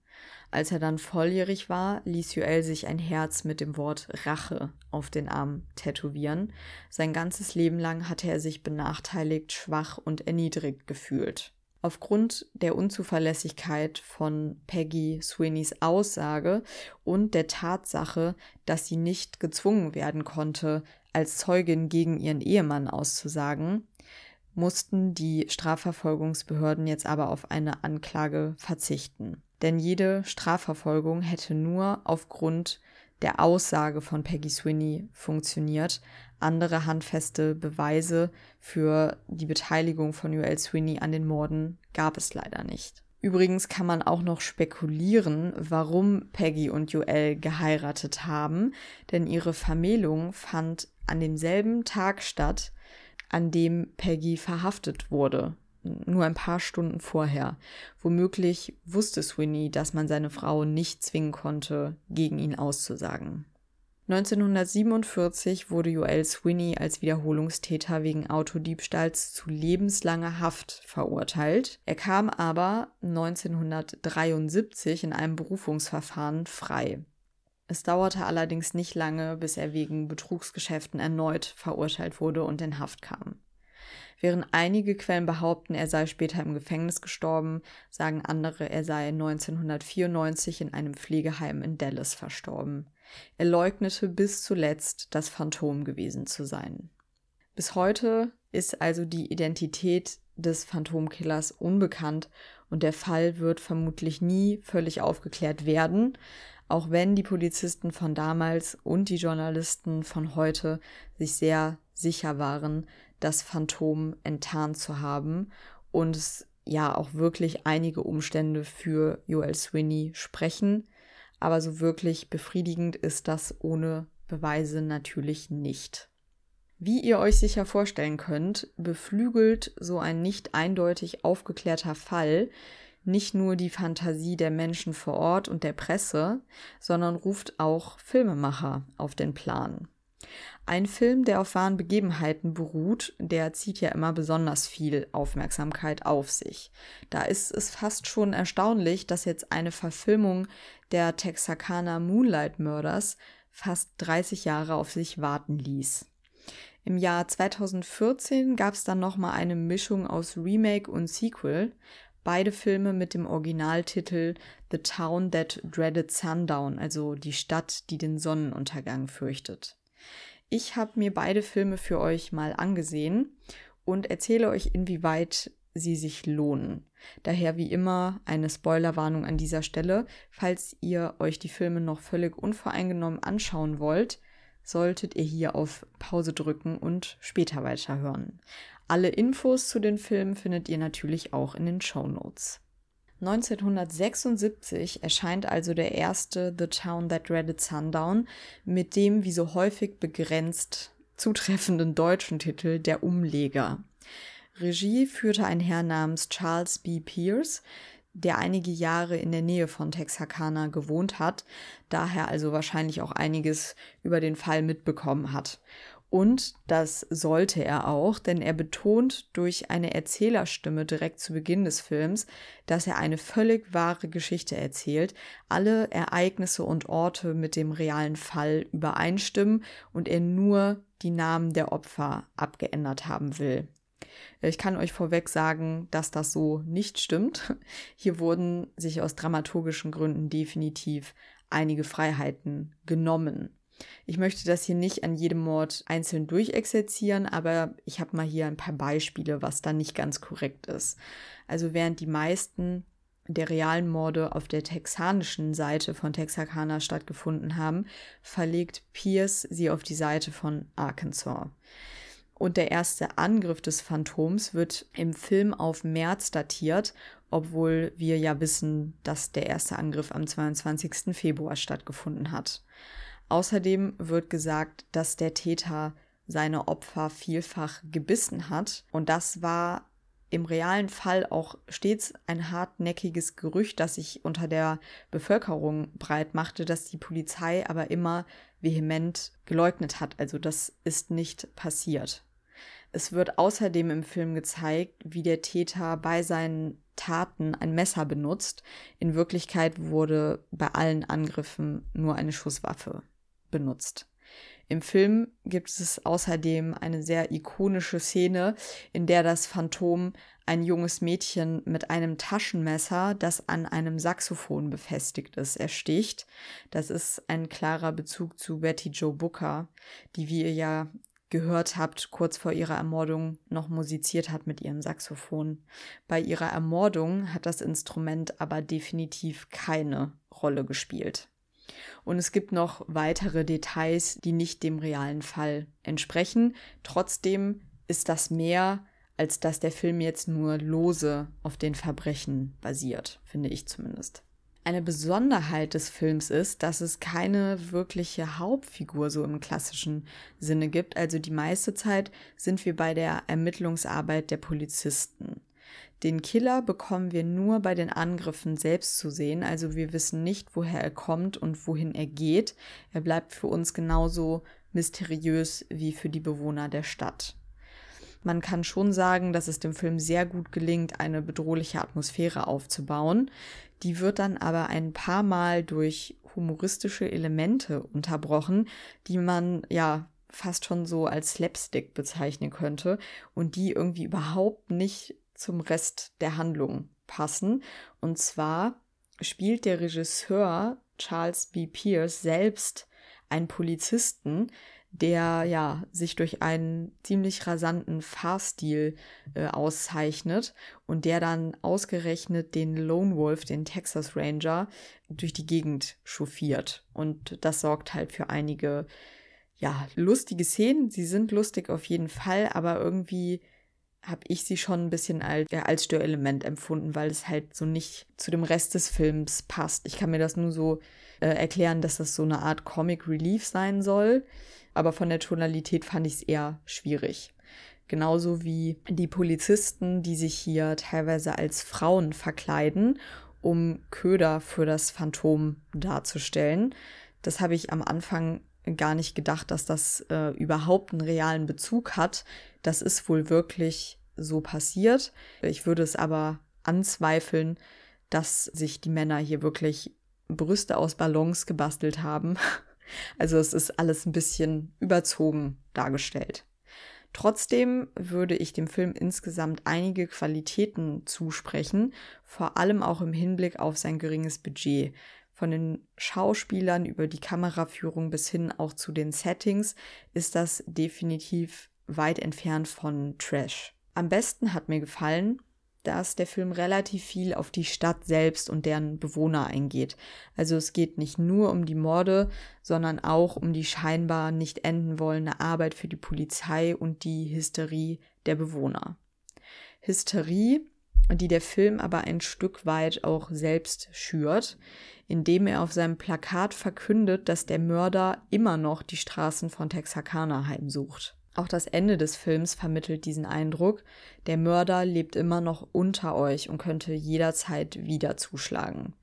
Als er dann volljährig war, ließ Joel sich ein Herz mit dem Wort Rache auf den Arm tätowieren. Sein ganzes Leben lang hatte er sich benachteiligt, schwach und erniedrigt gefühlt. Aufgrund der Unzuverlässigkeit von Peggy Sweeneys Aussage und der Tatsache, dass sie nicht gezwungen werden konnte, als Zeugin gegen ihren Ehemann auszusagen, mussten die Strafverfolgungsbehörden jetzt aber auf eine Anklage verzichten. Denn jede Strafverfolgung hätte nur aufgrund der Aussage von Peggy Sweeney funktioniert. Andere handfeste Beweise für die Beteiligung von Joel Sweeney an den Morden gab es leider nicht. Übrigens kann man auch noch spekulieren, warum Peggy und Joel geheiratet haben, denn ihre Vermählung fand an demselben Tag statt, an dem Peggy verhaftet wurde. Nur ein paar Stunden vorher. Womöglich wusste Sweeney, dass man seine Frau nicht zwingen konnte, gegen ihn auszusagen. 1947 wurde Joel Sweeney als Wiederholungstäter wegen Autodiebstahls zu lebenslanger Haft verurteilt. Er kam aber 1973 in einem Berufungsverfahren frei. Es dauerte allerdings nicht lange, bis er wegen Betrugsgeschäften erneut verurteilt wurde und in Haft kam. Während einige Quellen behaupten, er sei später im Gefängnis gestorben, sagen andere, er sei 1994 in einem Pflegeheim in Dallas verstorben. Er leugnete bis zuletzt, das Phantom gewesen zu sein. Bis heute ist also die Identität des Phantomkillers unbekannt und der Fall wird vermutlich nie völlig aufgeklärt werden, auch wenn die Polizisten von damals und die Journalisten von heute sich sehr sicher waren, das Phantom enttarnt zu haben und es ja auch wirklich einige Umstände für Joel Sweeney sprechen, aber so wirklich befriedigend ist das ohne Beweise natürlich nicht. Wie ihr euch sicher vorstellen könnt, beflügelt so ein nicht eindeutig aufgeklärter Fall nicht nur die Fantasie der Menschen vor Ort und der Presse, sondern ruft auch Filmemacher auf den Plan. Ein Film, der auf wahren Begebenheiten beruht, der zieht ja immer besonders viel Aufmerksamkeit auf sich. Da ist es fast schon erstaunlich, dass jetzt eine Verfilmung der Texarkana Moonlight Murders fast 30 Jahre auf sich warten ließ. Im Jahr 2014 gab es dann nochmal eine Mischung aus Remake und Sequel. Beide Filme mit dem Originaltitel The Town That Dreaded Sundown, also die Stadt, die den Sonnenuntergang fürchtet. Ich habe mir beide Filme für euch mal angesehen und erzähle euch, inwieweit sie sich lohnen. Daher wie immer eine Spoilerwarnung an dieser Stelle. Falls ihr euch die Filme noch völlig unvoreingenommen anschauen wollt, solltet ihr hier auf Pause drücken und später weiterhören. Alle Infos zu den Filmen findet ihr natürlich auch in den Show Notes. 1976 erscheint also der erste The Town That Dreaded Sundown mit dem wie so häufig begrenzt zutreffenden deutschen Titel Der Umleger. Regie führte ein Herr namens Charles B. Pierce, der einige Jahre in der Nähe von Texarkana gewohnt hat, daher also wahrscheinlich auch einiges über den Fall mitbekommen hat. Und das sollte er auch, denn er betont durch eine Erzählerstimme direkt zu Beginn des Films, dass er eine völlig wahre Geschichte erzählt, alle Ereignisse und Orte mit dem realen Fall übereinstimmen und er nur die Namen der Opfer abgeändert haben will. Ich kann euch vorweg sagen, dass das so nicht stimmt. Hier wurden sich aus dramaturgischen Gründen definitiv einige Freiheiten genommen. Ich möchte das hier nicht an jedem Mord einzeln durchexerzieren, aber ich habe mal hier ein paar Beispiele, was da nicht ganz korrekt ist. Also während die meisten der realen Morde auf der texanischen Seite von Texarkana stattgefunden haben, verlegt Pierce sie auf die Seite von Arkansas. Und der erste Angriff des Phantoms wird im Film auf März datiert, obwohl wir ja wissen, dass der erste Angriff am 22. Februar stattgefunden hat. Außerdem wird gesagt, dass der Täter seine Opfer vielfach gebissen hat. Und das war im realen Fall auch stets ein hartnäckiges Gerücht, das sich unter der Bevölkerung breit machte, dass die Polizei aber immer vehement geleugnet hat. Also das ist nicht passiert. Es wird außerdem im Film gezeigt, wie der Täter bei seinen Taten ein Messer benutzt. In Wirklichkeit wurde bei allen Angriffen nur eine Schusswaffe benutzt. Im Film gibt es außerdem eine sehr ikonische Szene, in der das Phantom ein junges Mädchen mit einem Taschenmesser, das an einem Saxophon befestigt ist, ersticht. Das ist ein klarer Bezug zu Betty Joe Booker, die wir ja gehört habt, kurz vor ihrer Ermordung noch musiziert hat mit ihrem Saxophon. Bei ihrer Ermordung hat das Instrument aber definitiv keine Rolle gespielt. Und es gibt noch weitere Details, die nicht dem realen Fall entsprechen. Trotzdem ist das mehr, als dass der Film jetzt nur lose auf den Verbrechen basiert, finde ich zumindest. Eine Besonderheit des Films ist, dass es keine wirkliche Hauptfigur so im klassischen Sinne gibt. Also die meiste Zeit sind wir bei der Ermittlungsarbeit der Polizisten. Den Killer bekommen wir nur bei den Angriffen selbst zu sehen, also wir wissen nicht, woher er kommt und wohin er geht. Er bleibt für uns genauso mysteriös wie für die Bewohner der Stadt. Man kann schon sagen, dass es dem Film sehr gut gelingt, eine bedrohliche Atmosphäre aufzubauen. Die wird dann aber ein paar Mal durch humoristische Elemente unterbrochen, die man ja fast schon so als Slapstick bezeichnen könnte und die irgendwie überhaupt nicht zum Rest der Handlung passen. Und zwar spielt der Regisseur Charles B. Pierce selbst einen Polizisten, der ja sich durch einen ziemlich rasanten Fahrstil äh, auszeichnet und der dann ausgerechnet den Lone Wolf, den Texas Ranger, durch die Gegend chauffiert. Und das sorgt halt für einige ja lustige Szenen. Sie sind lustig auf jeden Fall, aber irgendwie habe ich sie schon ein bisschen als, ja, als Störelement empfunden, weil es halt so nicht zu dem Rest des Films passt. Ich kann mir das nur so äh, erklären, dass das so eine Art Comic Relief sein soll aber von der Tonalität fand ich es eher schwierig. Genauso wie die Polizisten, die sich hier teilweise als Frauen verkleiden, um Köder für das Phantom darzustellen. Das habe ich am Anfang gar nicht gedacht, dass das äh, überhaupt einen realen Bezug hat. Das ist wohl wirklich so passiert. Ich würde es aber anzweifeln, dass sich die Männer hier wirklich Brüste aus Ballons gebastelt haben Also es ist alles ein bisschen überzogen dargestellt. Trotzdem würde ich dem Film insgesamt einige Qualitäten zusprechen, vor allem auch im Hinblick auf sein geringes Budget. Von den Schauspielern über die Kameraführung bis hin auch zu den Settings ist das definitiv weit entfernt von Trash. Am besten hat mir gefallen, dass der Film relativ viel auf die Stadt selbst und deren Bewohner eingeht. Also es geht nicht nur um die Morde, sondern auch um die scheinbar nicht enden wollende Arbeit für die Polizei und die Hysterie der Bewohner. Hysterie, die der Film aber ein Stück weit auch selbst schürt, indem er auf seinem Plakat verkündet, dass der Mörder immer noch die Straßen von Texarkana heimsucht. Auch das Ende des Films vermittelt diesen Eindruck, der Mörder lebt immer noch unter euch und könnte jederzeit wieder zuschlagen.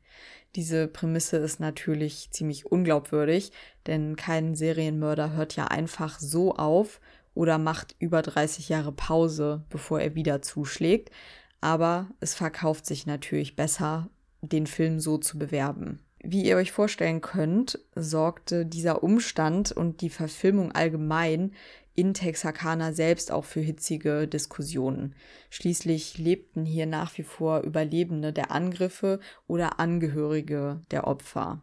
Diese Prämisse ist natürlich ziemlich unglaubwürdig, denn kein Serienmörder hört ja einfach so auf oder macht über 30 Jahre Pause, bevor er wieder zuschlägt, aber es verkauft sich natürlich besser, den Film so zu bewerben. Wie ihr euch vorstellen könnt, sorgte dieser Umstand und die Verfilmung allgemein in Texarkana selbst auch für hitzige Diskussionen. Schließlich lebten hier nach wie vor Überlebende der Angriffe oder Angehörige der Opfer.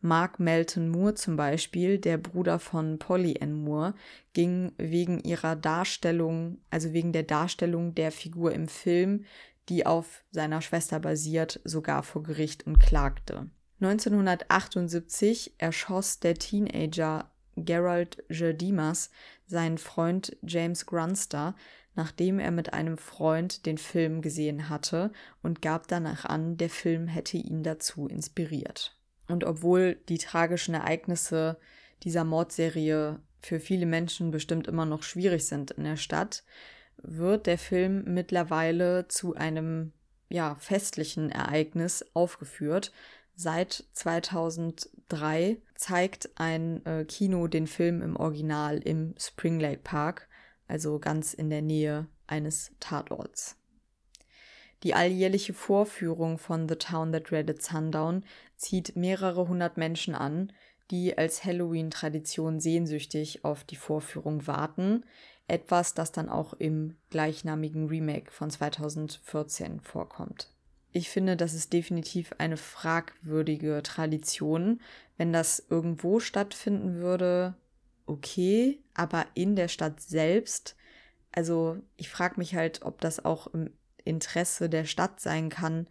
Mark Melton Moore zum Beispiel, der Bruder von Polly Ann Moore, ging wegen ihrer Darstellung, also wegen der Darstellung der Figur im Film, die auf seiner Schwester basiert, sogar vor Gericht und klagte. 1978 erschoss der Teenager Gerald Jerdimas seinen Freund James Grunster, nachdem er mit einem Freund den Film gesehen hatte und gab danach an, der Film hätte ihn dazu inspiriert. Und obwohl die tragischen Ereignisse dieser Mordserie für viele Menschen bestimmt immer noch schwierig sind in der Stadt, wird der Film mittlerweile zu einem ja, festlichen Ereignis aufgeführt, Seit 2003 zeigt ein äh, Kino den Film im Original im Spring Lake Park, also ganz in der Nähe eines Tatorts. Die alljährliche Vorführung von The Town That Dreaded Sundown zieht mehrere hundert Menschen an, die als Halloween-Tradition sehnsüchtig auf die Vorführung warten, etwas, das dann auch im gleichnamigen Remake von 2014 vorkommt. Ich finde, das ist definitiv eine fragwürdige Tradition. Wenn das irgendwo stattfinden würde, okay, aber in der Stadt selbst, also ich frage mich halt, ob das auch im Interesse der Stadt sein kann,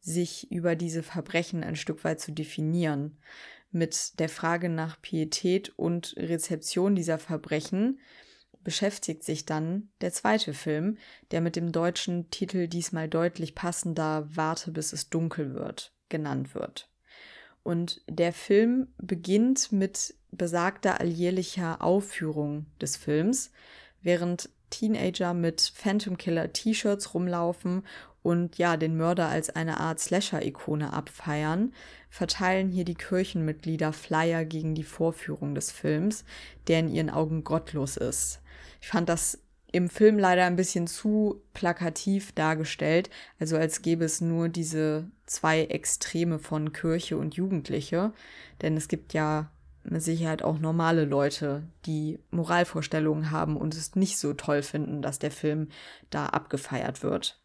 sich über diese Verbrechen ein Stück weit zu definieren. Mit der Frage nach Pietät und Rezeption dieser Verbrechen beschäftigt sich dann der zweite Film, der mit dem deutschen Titel diesmal deutlich passender Warte bis es dunkel wird genannt wird. Und der Film beginnt mit besagter alljährlicher Aufführung des Films, während Teenager mit Phantom Killer T-Shirts rumlaufen und ja, den Mörder als eine Art Slasher-Ikone abfeiern, verteilen hier die Kirchenmitglieder Flyer gegen die Vorführung des Films, der in ihren Augen gottlos ist. Ich fand das im Film leider ein bisschen zu plakativ dargestellt, also als gäbe es nur diese zwei Extreme von Kirche und Jugendliche, denn es gibt ja mit Sicherheit auch normale Leute, die Moralvorstellungen haben und es nicht so toll finden, dass der Film da abgefeiert wird.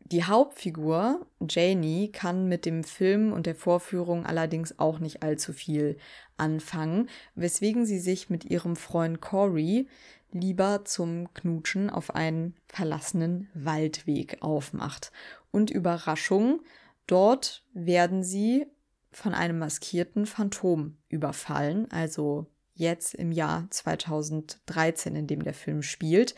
Die Hauptfigur, Janie, kann mit dem Film und der Vorführung allerdings auch nicht allzu viel anfangen, weswegen sie sich mit ihrem Freund Corey lieber zum Knutschen auf einen verlassenen Waldweg aufmacht. Und Überraschung, dort werden sie von einem maskierten Phantom überfallen, also jetzt im Jahr 2013, in dem der Film spielt,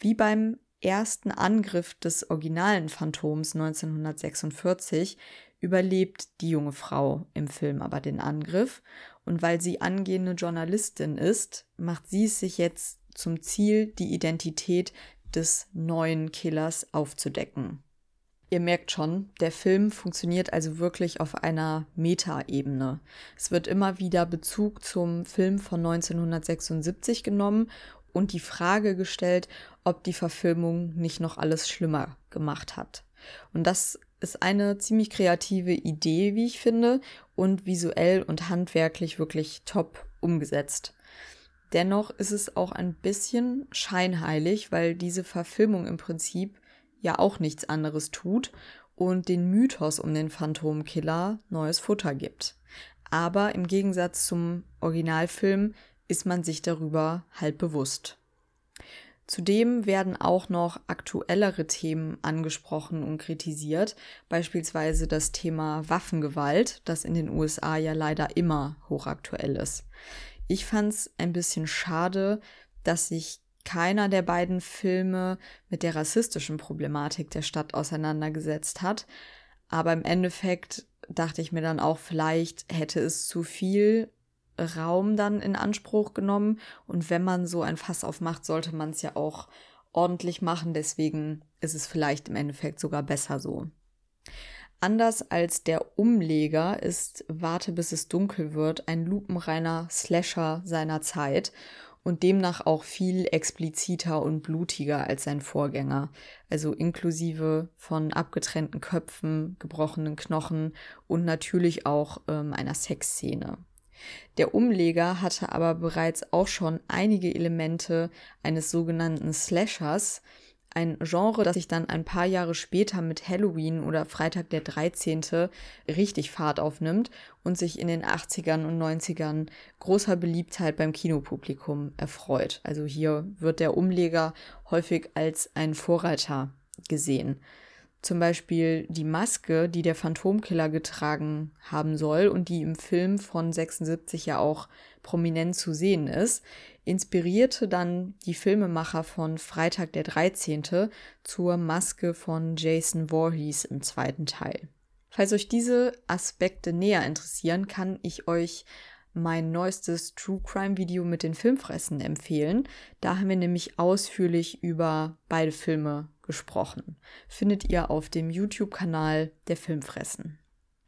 wie beim ersten Angriff des originalen Phantoms 1946 überlebt die junge Frau im Film aber den Angriff und weil sie angehende Journalistin ist, macht sie es sich jetzt zum Ziel, die Identität des neuen Killers aufzudecken. Ihr merkt schon, der Film funktioniert also wirklich auf einer Metaebene. Es wird immer wieder Bezug zum Film von 1976 genommen und die Frage gestellt, ob die Verfilmung nicht noch alles schlimmer gemacht hat. Und das ist eine ziemlich kreative Idee, wie ich finde, und visuell und handwerklich wirklich top umgesetzt. Dennoch ist es auch ein bisschen scheinheilig, weil diese Verfilmung im Prinzip ja auch nichts anderes tut und den Mythos um den Phantomkiller neues Futter gibt. Aber im Gegensatz zum Originalfilm ist man sich darüber halt bewusst. Zudem werden auch noch aktuellere Themen angesprochen und kritisiert, beispielsweise das Thema Waffengewalt, das in den USA ja leider immer hochaktuell ist. Ich fand es ein bisschen schade, dass sich keiner der beiden Filme mit der rassistischen Problematik der Stadt auseinandergesetzt hat. Aber im Endeffekt dachte ich mir dann auch, vielleicht hätte es zu viel Raum dann in Anspruch genommen. Und wenn man so ein Fass aufmacht, sollte man es ja auch ordentlich machen. Deswegen ist es vielleicht im Endeffekt sogar besser so. Anders als der Umleger ist Warte bis es dunkel wird ein lupenreiner Slasher seiner Zeit und demnach auch viel expliziter und blutiger als sein Vorgänger, also inklusive von abgetrennten Köpfen, gebrochenen Knochen und natürlich auch ähm, einer Sexszene. Der Umleger hatte aber bereits auch schon einige Elemente eines sogenannten Slashers, ein Genre, das sich dann ein paar Jahre später mit Halloween oder Freitag der 13. richtig Fahrt aufnimmt und sich in den 80ern und 90ern großer Beliebtheit beim Kinopublikum erfreut. Also hier wird der Umleger häufig als ein Vorreiter gesehen. Zum Beispiel die Maske, die der Phantomkiller getragen haben soll und die im Film von 76 ja auch prominent zu sehen ist, inspirierte dann die Filmemacher von Freitag der 13. zur Maske von Jason Voorhees im zweiten Teil. Falls euch diese Aspekte näher interessieren, kann ich euch mein neuestes True Crime Video mit den Filmfressen empfehlen. Da haben wir nämlich ausführlich über beide Filme gesprochen. Findet ihr auf dem YouTube-Kanal der Filmfressen.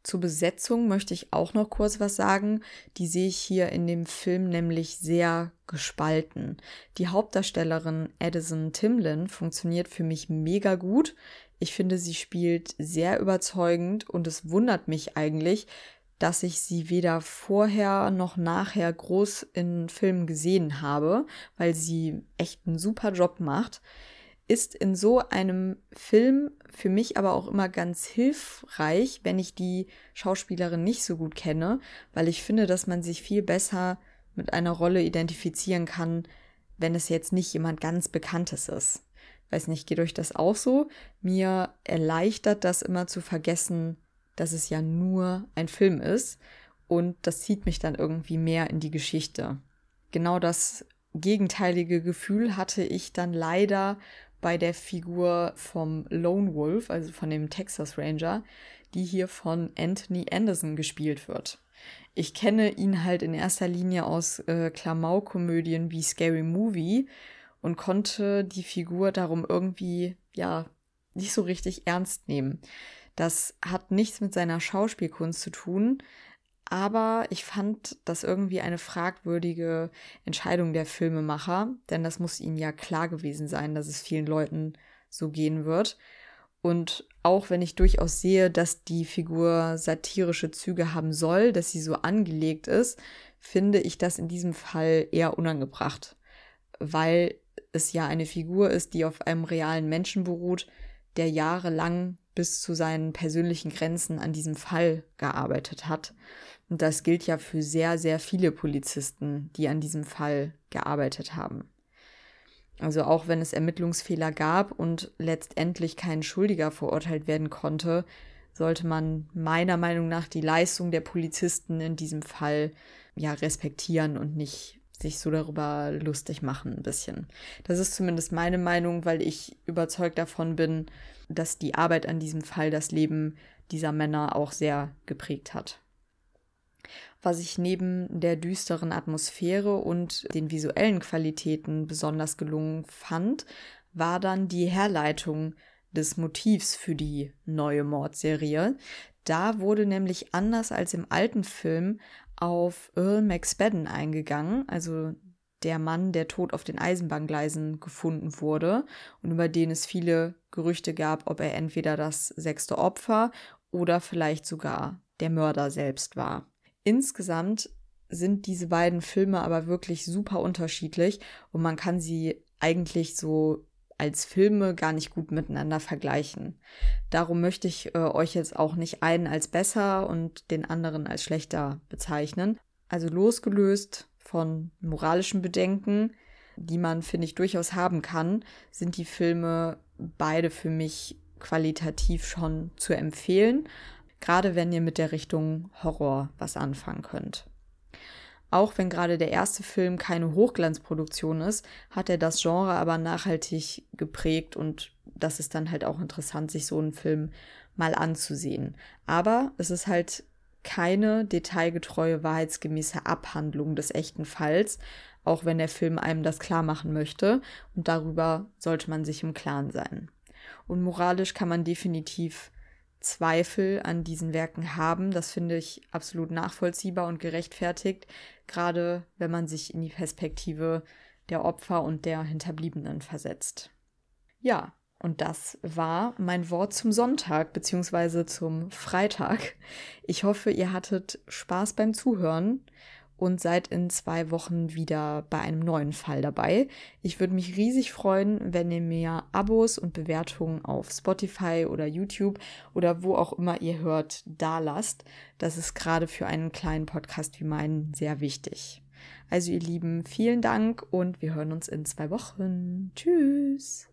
Zur Besetzung möchte ich auch noch kurz was sagen. Die sehe ich hier in dem Film nämlich sehr gespalten. Die Hauptdarstellerin Addison Timlin funktioniert für mich mega gut. Ich finde, sie spielt sehr überzeugend und es wundert mich eigentlich, dass ich sie weder vorher noch nachher groß in Filmen gesehen habe, weil sie echt einen super Job macht ist in so einem Film für mich aber auch immer ganz hilfreich, wenn ich die Schauspielerin nicht so gut kenne, weil ich finde, dass man sich viel besser mit einer Rolle identifizieren kann, wenn es jetzt nicht jemand ganz Bekanntes ist. Weiß nicht, geht euch das auch so? Mir erleichtert das immer zu vergessen, dass es ja nur ein Film ist und das zieht mich dann irgendwie mehr in die Geschichte. Genau das gegenteilige Gefühl hatte ich dann leider bei der Figur vom Lone Wolf, also von dem Texas Ranger, die hier von Anthony Anderson gespielt wird. Ich kenne ihn halt in erster Linie aus äh, Klamauk-Komödien wie Scary Movie und konnte die Figur darum irgendwie, ja, nicht so richtig ernst nehmen. Das hat nichts mit seiner Schauspielkunst zu tun, aber ich fand das irgendwie eine fragwürdige Entscheidung der Filmemacher, denn das muss ihnen ja klar gewesen sein, dass es vielen Leuten so gehen wird. Und auch wenn ich durchaus sehe, dass die Figur satirische Züge haben soll, dass sie so angelegt ist, finde ich das in diesem Fall eher unangebracht, weil es ja eine Figur ist, die auf einem realen Menschen beruht, der jahrelang bis zu seinen persönlichen Grenzen an diesem Fall gearbeitet hat. Und das gilt ja für sehr, sehr viele Polizisten, die an diesem Fall gearbeitet haben. Also auch wenn es Ermittlungsfehler gab und letztendlich kein Schuldiger verurteilt werden konnte, sollte man meiner Meinung nach die Leistung der Polizisten in diesem Fall ja respektieren und nicht sich so darüber lustig machen ein bisschen. Das ist zumindest meine Meinung, weil ich überzeugt davon bin, dass die Arbeit an diesem Fall das Leben dieser Männer auch sehr geprägt hat. Was ich neben der düsteren Atmosphäre und den visuellen Qualitäten besonders gelungen fand, war dann die Herleitung des Motivs für die neue Mordserie. Da wurde nämlich anders als im alten Film auf Earl McSpadden eingegangen, also der Mann, der tot auf den Eisenbahngleisen gefunden wurde und über den es viele Gerüchte gab, ob er entweder das sechste Opfer oder vielleicht sogar der Mörder selbst war. Insgesamt sind diese beiden Filme aber wirklich super unterschiedlich und man kann sie eigentlich so als Filme gar nicht gut miteinander vergleichen. Darum möchte ich äh, euch jetzt auch nicht einen als besser und den anderen als schlechter bezeichnen. Also losgelöst von moralischen Bedenken, die man, finde ich, durchaus haben kann, sind die Filme beide für mich qualitativ schon zu empfehlen gerade wenn ihr mit der Richtung Horror was anfangen könnt. Auch wenn gerade der erste Film keine Hochglanzproduktion ist, hat er das Genre aber nachhaltig geprägt und das ist dann halt auch interessant, sich so einen Film mal anzusehen. Aber es ist halt keine detailgetreue, wahrheitsgemäße Abhandlung des echten Falls, auch wenn der Film einem das klar machen möchte und darüber sollte man sich im Klaren sein. Und moralisch kann man definitiv Zweifel an diesen Werken haben. Das finde ich absolut nachvollziehbar und gerechtfertigt, gerade wenn man sich in die Perspektive der Opfer und der Hinterbliebenen versetzt. Ja, und das war mein Wort zum Sonntag bzw. zum Freitag. Ich hoffe, ihr hattet Spaß beim Zuhören und seid in zwei Wochen wieder bei einem neuen Fall dabei. Ich würde mich riesig freuen, wenn ihr mir Abos und Bewertungen auf Spotify oder YouTube oder wo auch immer ihr hört, da lasst. Das ist gerade für einen kleinen Podcast wie meinen sehr wichtig. Also ihr Lieben, vielen Dank und wir hören uns in zwei Wochen. Tschüss.